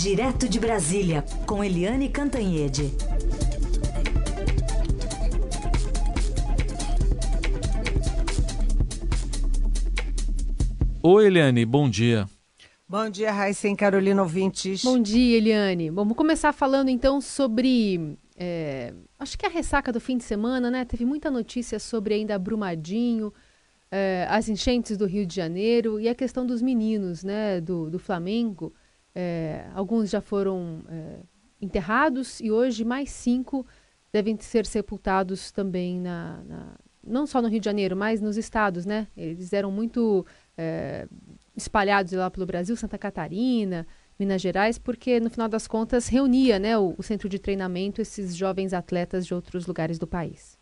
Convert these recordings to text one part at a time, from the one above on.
Direto de Brasília, com Eliane Cantanhede. Oi, Eliane, bom dia. Bom dia, Raíssa e Carolina ouvintes. Bom dia, Eliane. Vamos começar falando então sobre. É, acho que a ressaca do fim de semana, né? Teve muita notícia sobre ainda Brumadinho, é, as enchentes do Rio de Janeiro e a questão dos meninos, né? Do, do Flamengo. É, alguns já foram é, enterrados e hoje mais cinco devem ser sepultados também na, na, não só no Rio de Janeiro, mas nos estados, né? Eles eram muito é, espalhados lá pelo Brasil, Santa Catarina, Minas Gerais, porque no final das contas reunia né, o, o, centro de treinamento esses jovens atletas de outros lugares do país.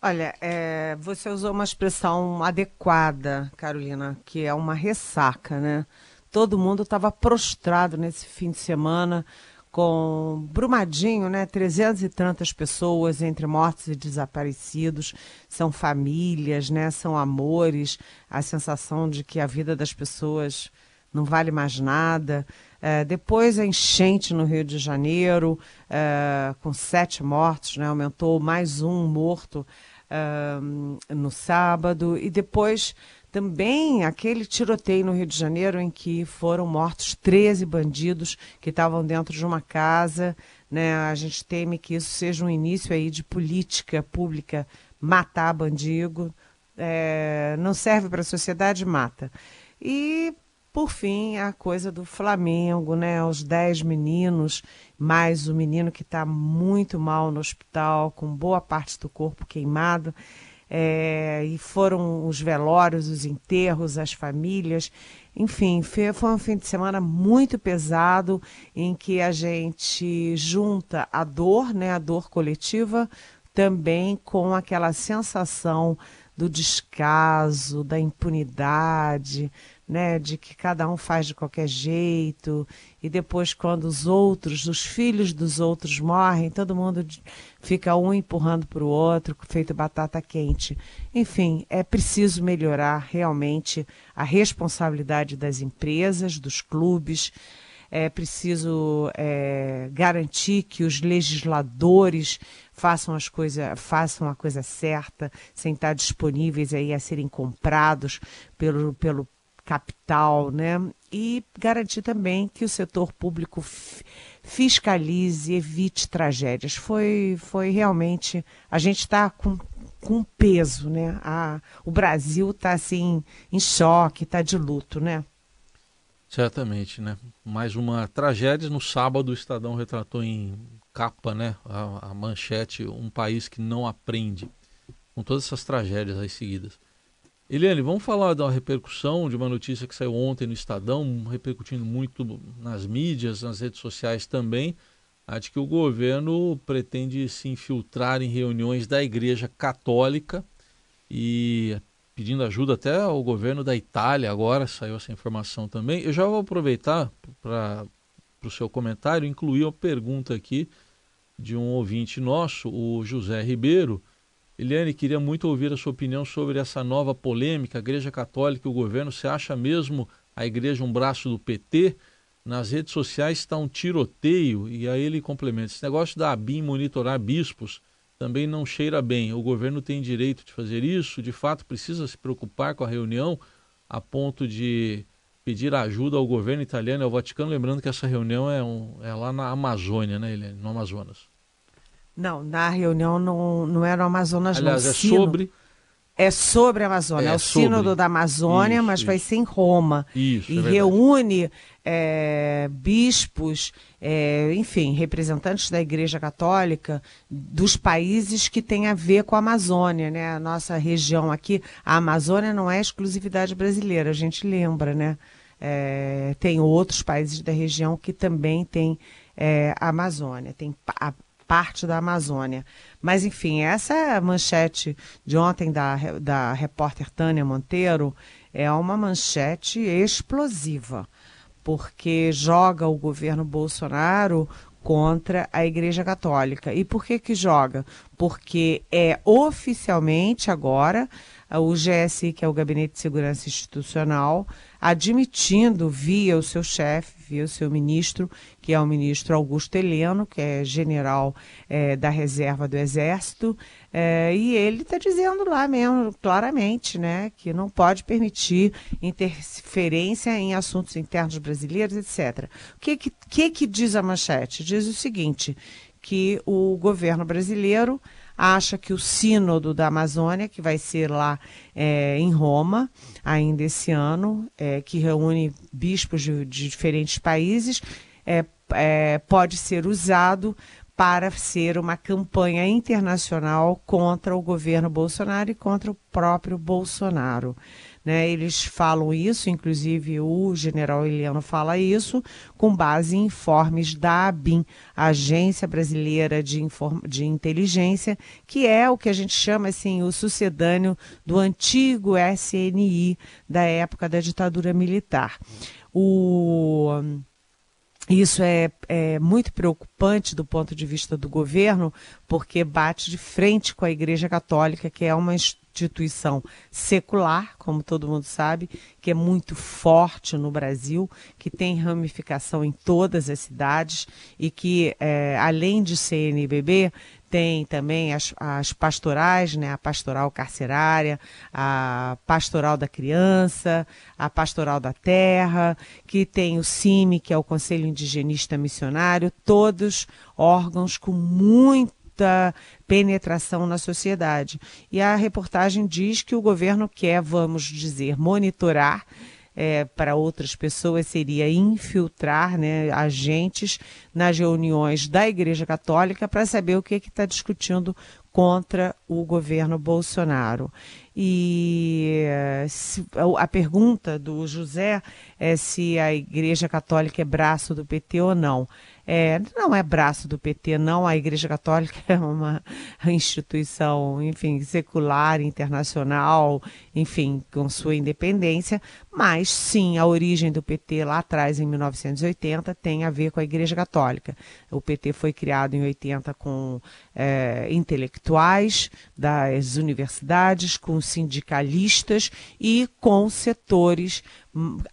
Olha, é, você usou uma expressão adequada, Carolina, que é uma ressaca, né? Todo mundo estava prostrado nesse fim de semana com Brumadinho, né? Trezentas e tantas pessoas entre mortos e desaparecidos, são famílias, né? São amores, a sensação de que a vida das pessoas não vale mais nada. É, depois a enchente no Rio de Janeiro, é, com sete mortos, né? aumentou mais um morto é, no sábado, e depois também aquele tiroteio no Rio de Janeiro em que foram mortos 13 bandidos que estavam dentro de uma casa. Né? A gente teme que isso seja um início aí de política pública, matar bandido. É, não serve para a sociedade, mata. E, por fim, a coisa do Flamengo, né? Os 10 meninos, mais o menino que está muito mal no hospital, com boa parte do corpo queimado é, e foram os velórios, os enterros, as famílias. Enfim, foi, foi um fim de semana muito pesado em que a gente junta a dor, né, a dor coletiva, também com aquela sensação do descaso, da impunidade, né, de que cada um faz de qualquer jeito, e depois quando os outros, os filhos dos outros morrem, todo mundo fica um empurrando para o outro, feito batata quente. Enfim, é preciso melhorar realmente a responsabilidade das empresas, dos clubes, é preciso é, garantir que os legisladores façam as coisas, façam a coisa certa, sem estar disponíveis aí a serem comprados pelo, pelo capital, né? E garantir também que o setor público fiscalize, evite tragédias. Foi, foi realmente. A gente está com, com peso, né? A, o Brasil está assim, em choque, está de luto, né? Certamente, né? Mais uma tragédia. No sábado, o Estadão retratou em capa, né? A, a manchete, um país que não aprende. Com todas essas tragédias aí seguidas. Eliane, vamos falar da repercussão de uma notícia que saiu ontem no Estadão, repercutindo muito nas mídias, nas redes sociais também, a de que o governo pretende se infiltrar em reuniões da Igreja Católica e pedindo ajuda até ao governo da Itália agora, saiu essa informação também. Eu já vou aproveitar para o seu comentário, incluir uma pergunta aqui de um ouvinte nosso, o José Ribeiro, Eliane, queria muito ouvir a sua opinião sobre essa nova polêmica, a Igreja Católica e o governo. Você acha mesmo a igreja um braço do PT? Nas redes sociais está um tiroteio, e aí ele complementa: esse negócio da ABIN monitorar bispos também não cheira bem. O governo tem direito de fazer isso, de fato precisa se preocupar com a reunião a ponto de pedir ajuda ao governo italiano e ao Vaticano. Lembrando que essa reunião é, um, é lá na Amazônia, né, Eliane? No Amazonas. Não, na reunião não, não era o Amazonas, Aliás, não. é sobre. É sobre a Amazônia, é, é o sobre. Sínodo da Amazônia, isso, mas isso. vai ser em Roma. Isso, e é reúne é, bispos, é, enfim, representantes da Igreja Católica dos países que têm a ver com a Amazônia, né? A nossa região aqui, a Amazônia não é exclusividade brasileira, a gente lembra, né? É, tem outros países da região que também têm é, a Amazônia. Tem a, parte da Amazônia. Mas, enfim, essa manchete de ontem da, da repórter Tânia Monteiro é uma manchete explosiva, porque joga o governo Bolsonaro contra a Igreja Católica. E por que que joga? Porque é oficialmente agora o GSI, que é o Gabinete de Segurança Institucional, admitindo via o seu chefe, via o seu ministro, que é o ministro Augusto Heleno, que é general é, da reserva do Exército, é, e ele está dizendo lá mesmo, claramente, né, que não pode permitir interferência em assuntos internos brasileiros, etc. O que, que, que diz a manchete? Diz o seguinte, que o governo brasileiro acha que o Sínodo da Amazônia, que vai ser lá é, em Roma, ainda esse ano, é, que reúne bispos de, de diferentes países, é, é, pode ser usado para ser uma campanha internacional contra o governo Bolsonaro e contra o próprio Bolsonaro. Né? Eles falam isso, inclusive o general Eliano fala isso, com base em informes da ABIN, Agência Brasileira de, Inform de Inteligência, que é o que a gente chama assim, o sucedâneo do antigo SNI da época da ditadura militar. O isso é, é, muito preocupante do ponto de vista do governo, porque bate de frente com a Igreja Católica, que é uma instituição secular, como todo mundo sabe, que é muito forte no Brasil, que tem ramificação em todas as cidades e que, é, além de CNBB, tem também as, as pastorais, né? a pastoral carcerária, a pastoral da criança, a pastoral da terra, que tem o CIMI, que é o Conselho Indigenista Missionário, todos órgãos com muita penetração na sociedade. E a reportagem diz que o governo quer, vamos dizer, monitorar é, para outras pessoas seria infiltrar né, agentes nas reuniões da Igreja Católica para saber o que está discutindo contra o governo Bolsonaro. E a pergunta do José é se a Igreja Católica é braço do PT ou não. É, não é braço do PT, não. A Igreja Católica é uma instituição, enfim, secular, internacional, enfim, com sua independência. Mas, sim, a origem do PT lá atrás, em 1980, tem a ver com a Igreja Católica. O PT foi criado em 80 com é, intelectuais das universidades, com sindicalistas e com setores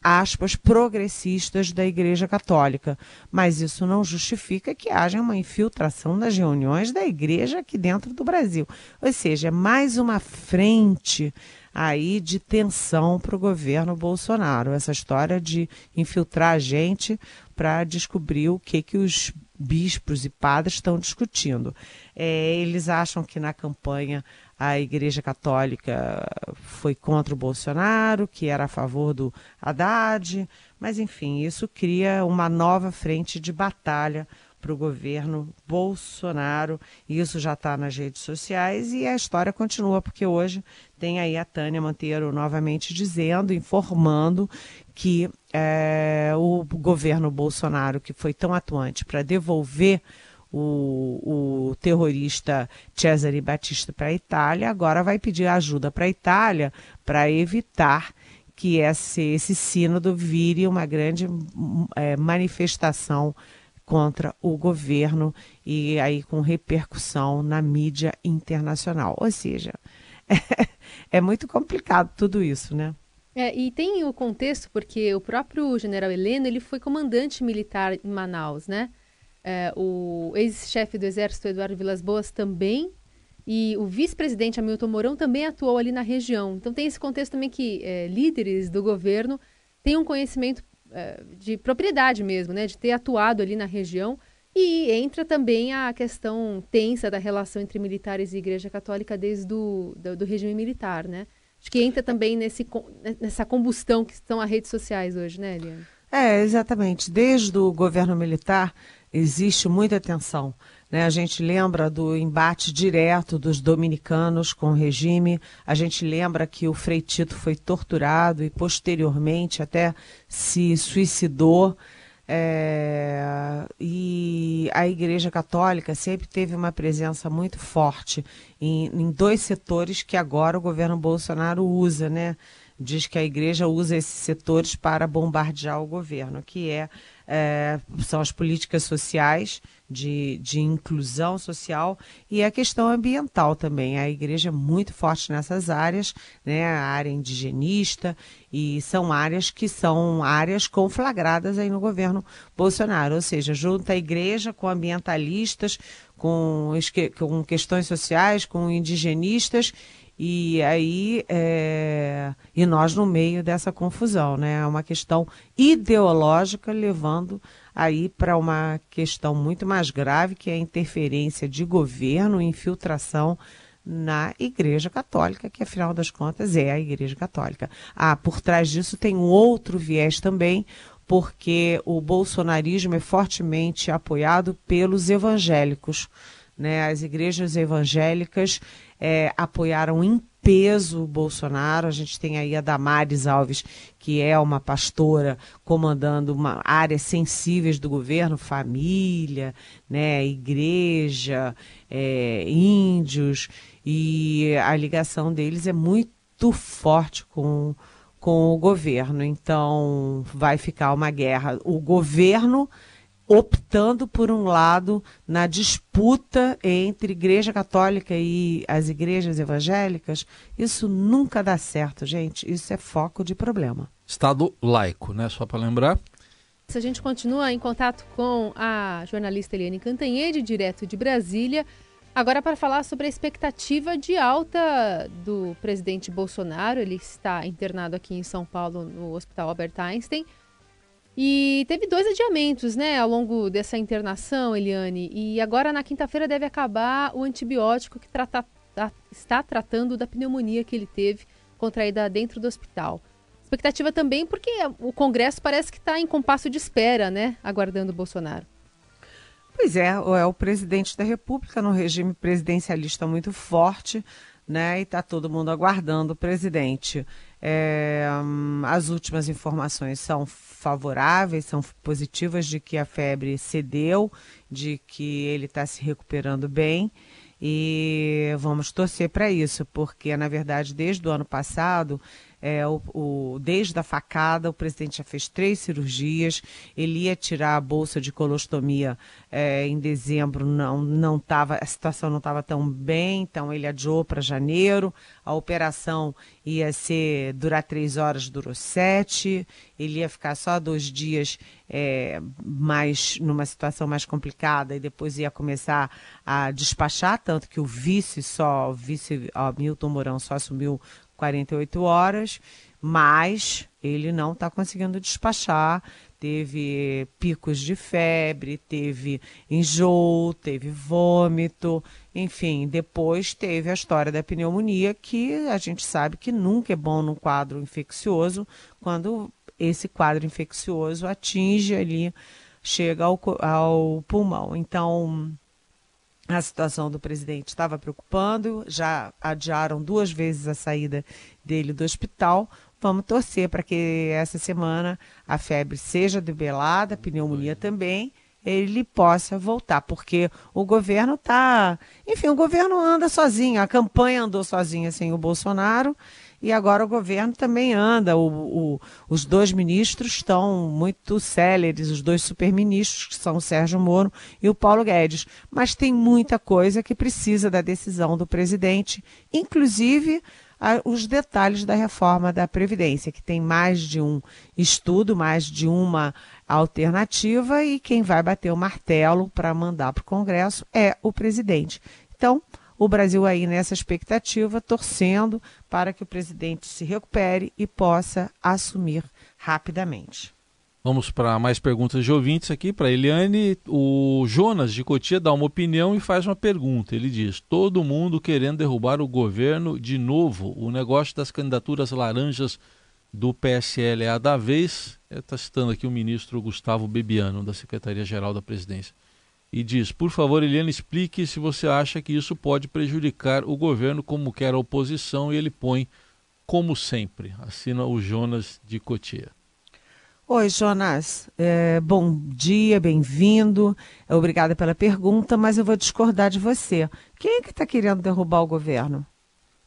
aspas, progressistas da Igreja Católica. Mas isso não justifica que haja uma infiltração das reuniões da Igreja aqui dentro do Brasil. Ou seja, é mais uma frente aí de tensão para o governo Bolsonaro. Essa história de infiltrar a gente para descobrir o que, que os bispos e padres estão discutindo. É, eles acham que na campanha a Igreja Católica foi contra o Bolsonaro, que era a favor do Haddad, mas enfim, isso cria uma nova frente de batalha para o governo Bolsonaro. Isso já está nas redes sociais e a história continua, porque hoje tem aí a Tânia Monteiro novamente dizendo, informando que é, o governo Bolsonaro, que foi tão atuante para devolver o, o terrorista Cesare Batista para a Itália, agora vai pedir ajuda para a Itália para evitar que esse, esse sínodo vire uma grande é, manifestação contra o governo e aí com repercussão na mídia internacional. Ou seja, é, é muito complicado tudo isso, né? É, e tem o contexto porque o próprio general Heleno ele foi comandante militar em Manaus, né? É, o ex-chefe do Exército, Eduardo Vilas Boas, também. E o vice-presidente Hamilton Mourão também atuou ali na região. Então tem esse contexto também que é, líderes do governo têm um conhecimento é, de propriedade mesmo, né? De ter atuado ali na região. E entra também a questão tensa da relação entre militares e Igreja Católica desde do, do, do regime militar, né? Acho que entra também nesse, nessa combustão que estão as redes sociais hoje, né, Eliane? É, exatamente. Desde o governo militar, existe muita tensão. Né? A gente lembra do embate direto dos dominicanos com o regime, a gente lembra que o Frei Tito foi torturado e posteriormente até se suicidou. É, e a Igreja Católica sempre teve uma presença muito forte em, em dois setores que agora o governo Bolsonaro usa, né? Diz que a igreja usa esses setores para bombardear o governo, que é, é são as políticas sociais de, de inclusão social e a questão ambiental também. A igreja é muito forte nessas áreas, né? a área indigenista, e são áreas que são áreas conflagradas aí no governo Bolsonaro, ou seja, junta a igreja com ambientalistas, com, com questões sociais, com indigenistas e aí, é... e nós no meio dessa confusão, né? É uma questão ideológica levando aí para uma questão muito mais grave, que é a interferência de governo, infiltração na Igreja Católica, que afinal das contas é a Igreja Católica. Ah, por trás disso tem um outro viés também, porque o bolsonarismo é fortemente apoiado pelos evangélicos. Né? As igrejas evangélicas é, apoiaram em peso o Bolsonaro. A gente tem aí a Damares Alves, que é uma pastora comandando uma áreas sensíveis do governo, família, né, igreja, é, índios, e a ligação deles é muito forte com, com o governo. Então vai ficar uma guerra. O governo optando por um lado na disputa entre Igreja Católica e as igrejas evangélicas, isso nunca dá certo, gente. Isso é foco de problema. Estado laico, né? Só para lembrar. Se a gente continua em contato com a jornalista Eliane Cantanhede, direto de Brasília, agora para falar sobre a expectativa de alta do presidente Bolsonaro. Ele está internado aqui em São Paulo, no Hospital Albert Einstein. E teve dois adiamentos, né, ao longo dessa internação, Eliane. E agora na quinta-feira deve acabar o antibiótico que trata, está tratando da pneumonia que ele teve contraída dentro do hospital. Expectativa também porque o Congresso parece que está em compasso de espera, né, aguardando o Bolsonaro. Pois é, é o presidente da República no regime presidencialista muito forte, né? E está todo mundo aguardando o presidente. É, hum, as últimas informações são favoráveis, são positivas de que a febre cedeu, de que ele está se recuperando bem. E vamos torcer para isso, porque na verdade desde o ano passado é, o, o, desde a facada, o presidente já fez três cirurgias. Ele ia tirar a bolsa de colostomia é, em dezembro, não, não tava, a situação não estava tão bem, então ele adiou para janeiro. A operação ia ser durar três horas, durou sete. Ele ia ficar só dois dias é, mais numa situação mais complicada e depois ia começar a despachar, tanto que o vice só, o vice Milton Mourão só assumiu 48 horas, mas ele não está conseguindo despachar. Teve picos de febre, teve enjoo, teve vômito, enfim, depois teve a história da pneumonia, que a gente sabe que nunca é bom num quadro infeccioso, quando esse quadro infeccioso atinge ali, chega ao, ao pulmão. Então, a situação do presidente estava preocupando, já adiaram duas vezes a saída dele do hospital. Vamos torcer para que essa semana a febre seja debelada, a pneumonia também, ele possa voltar, porque o governo está. Enfim, o governo anda sozinho, a campanha andou sozinha sem o Bolsonaro e agora o governo também anda. O, o, os dois ministros estão muito céleres, os dois superministros, que são o Sérgio Moro e o Paulo Guedes. Mas tem muita coisa que precisa da decisão do presidente, inclusive a, os detalhes da reforma da Previdência, que tem mais de um estudo, mais de uma alternativa, e quem vai bater o martelo para mandar para o Congresso é o presidente. Então, o Brasil aí nessa expectativa, torcendo para que o presidente se recupere e possa assumir rapidamente. Vamos para mais perguntas de ouvintes aqui para Eliane. O Jonas de Cotia dá uma opinião e faz uma pergunta. Ele diz: todo mundo querendo derrubar o governo de novo. O negócio das candidaturas laranjas do PSL é a da vez. Está citando aqui o ministro Gustavo Bebiano, da Secretaria-Geral da Presidência e diz: Por favor, Eliane, explique se você acha que isso pode prejudicar o governo como quer a oposição. E ele põe, como sempre, assina o Jonas de Cotia. Oi, Jonas. É, bom dia, bem-vindo. Obrigada pela pergunta, mas eu vou discordar de você. Quem é que está querendo derrubar o governo?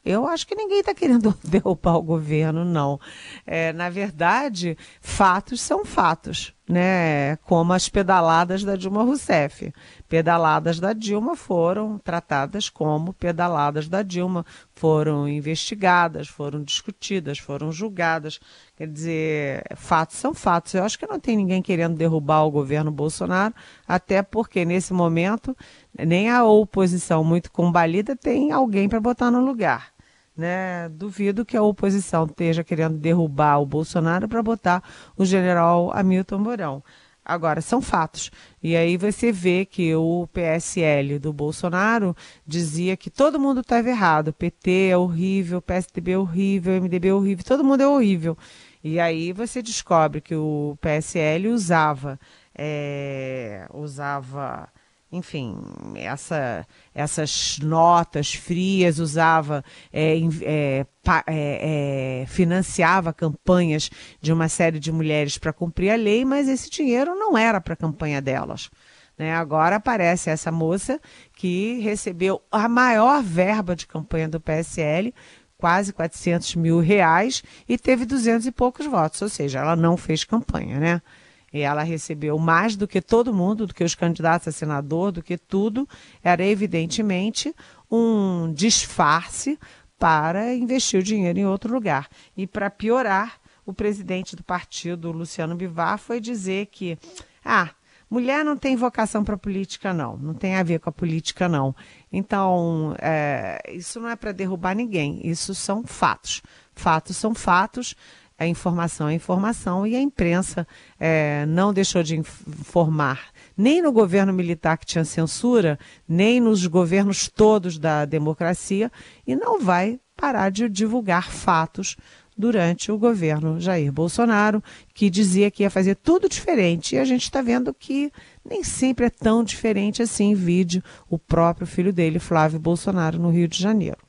Eu acho que ninguém está querendo derrubar o governo, não. É, na verdade, fatos são fatos, né? Como as pedaladas da Dilma Rousseff. Pedaladas da Dilma foram tratadas como pedaladas da Dilma, foram investigadas, foram discutidas, foram julgadas. Quer dizer, fatos são fatos. Eu acho que não tem ninguém querendo derrubar o governo Bolsonaro, até porque nesse momento nem a oposição muito combalida tem alguém para botar no lugar. Né? Duvido que a oposição esteja querendo derrubar o Bolsonaro para botar o general Hamilton Mourão. Agora, são fatos. E aí você vê que o PSL do Bolsonaro dizia que todo mundo estava errado. PT é horrível, PSDB é horrível, MDB é horrível, todo mundo é horrível. E aí você descobre que o PSL usava, é, usava enfim, essa, essas notas frias, usava, é, é, pa, é, é, financiava campanhas de uma série de mulheres para cumprir a lei, mas esse dinheiro não era para a campanha delas. Né? Agora aparece essa moça que recebeu a maior verba de campanha do PSL, quase 400 mil reais, e teve 200 e poucos votos, ou seja, ela não fez campanha, né? E ela recebeu mais do que todo mundo, do que os candidatos a senador, do que tudo. Era evidentemente um disfarce para investir o dinheiro em outro lugar. E para piorar, o presidente do partido, Luciano Bivar, foi dizer que ah, mulher não tem vocação para política, não. Não tem a ver com a política, não. Então, é, isso não é para derrubar ninguém. Isso são fatos. Fatos são fatos a informação é informação e a imprensa é, não deixou de informar nem no governo militar que tinha censura, nem nos governos todos da democracia e não vai parar de divulgar fatos durante o governo Jair Bolsonaro, que dizia que ia fazer tudo diferente. E a gente está vendo que nem sempre é tão diferente assim. Vídeo o próprio filho dele, Flávio Bolsonaro, no Rio de Janeiro.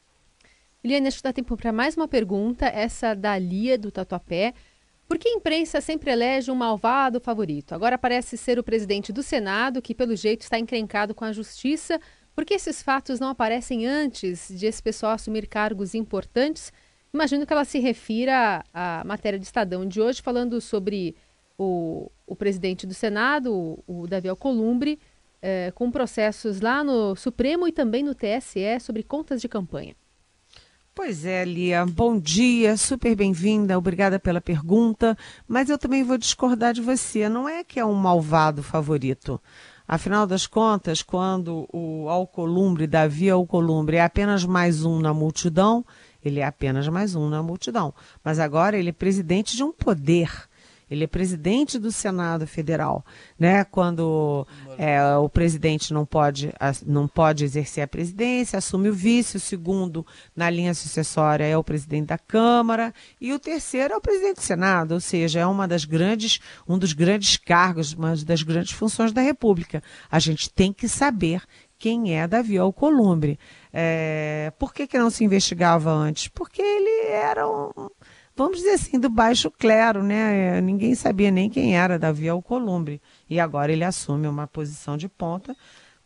Eliane, acho que dá tempo para mais uma pergunta, essa da Lia do Tatuapé. Por que a imprensa sempre elege um malvado favorito? Agora parece ser o presidente do Senado, que pelo jeito está encrencado com a justiça. Por que esses fatos não aparecem antes de esse pessoal assumir cargos importantes? Imagino que ela se refira à matéria de Estadão de hoje, falando sobre o, o presidente do Senado, o, o Davi Alcolumbre, eh, com processos lá no Supremo e também no TSE sobre contas de campanha. Pois é, Lia. Bom dia, super bem-vinda, obrigada pela pergunta. Mas eu também vou discordar de você. Não é que é um malvado favorito. Afinal das contas, quando o Alcolumbre, Davi Alcolumbre, é apenas mais um na multidão, ele é apenas mais um na multidão. Mas agora ele é presidente de um poder. Ele é presidente do Senado Federal, né? Quando é, o presidente não pode, não pode exercer a presidência, assume o vice, o segundo na linha sucessória é o presidente da Câmara e o terceiro é o presidente do Senado, ou seja, é uma das grandes, um dos grandes cargos, uma das grandes funções da República. A gente tem que saber quem é Davi Alcolumbre. É, por que, que não se investigava antes? Porque ele era um vamos dizer assim, do baixo clero, né? Ninguém sabia nem quem era Davi Alcolumbre. E agora ele assume uma posição de ponta.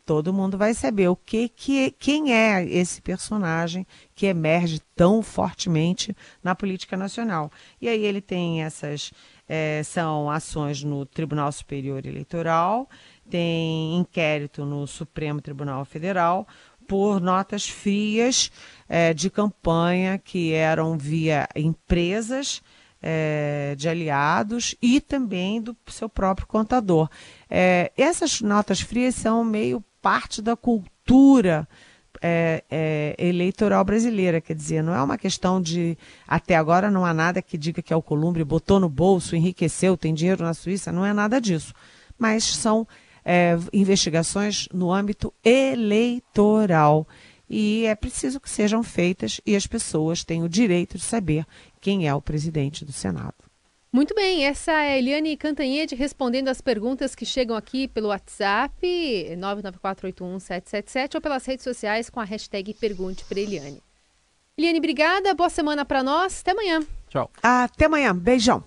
Todo mundo vai saber o que, que quem é esse personagem que emerge tão fortemente na política nacional. E aí ele tem essas é, são ações no Tribunal Superior Eleitoral, tem inquérito no Supremo Tribunal Federal por notas frias é, de campanha que eram via empresas é, de aliados e também do seu próprio contador. É, essas notas frias são meio parte da cultura é, é, eleitoral brasileira, quer dizer, não é uma questão de até agora não há nada que diga que é o Columbre botou no bolso, enriqueceu, tem dinheiro na Suíça, não é nada disso. Mas são é, investigações no âmbito eleitoral. E é preciso que sejam feitas e as pessoas têm o direito de saber quem é o presidente do Senado. Muito bem, essa é a Eliane Cantanhede respondendo as perguntas que chegam aqui pelo WhatsApp 994817777 ou pelas redes sociais com a hashtag Pergunte para Eliane. Eliane, obrigada, boa semana para nós, até amanhã. Tchau. Até amanhã, beijão.